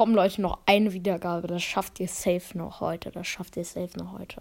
komm Leute, noch eine Wiedergabe. Das schafft ihr safe noch heute. Das schafft ihr safe noch heute.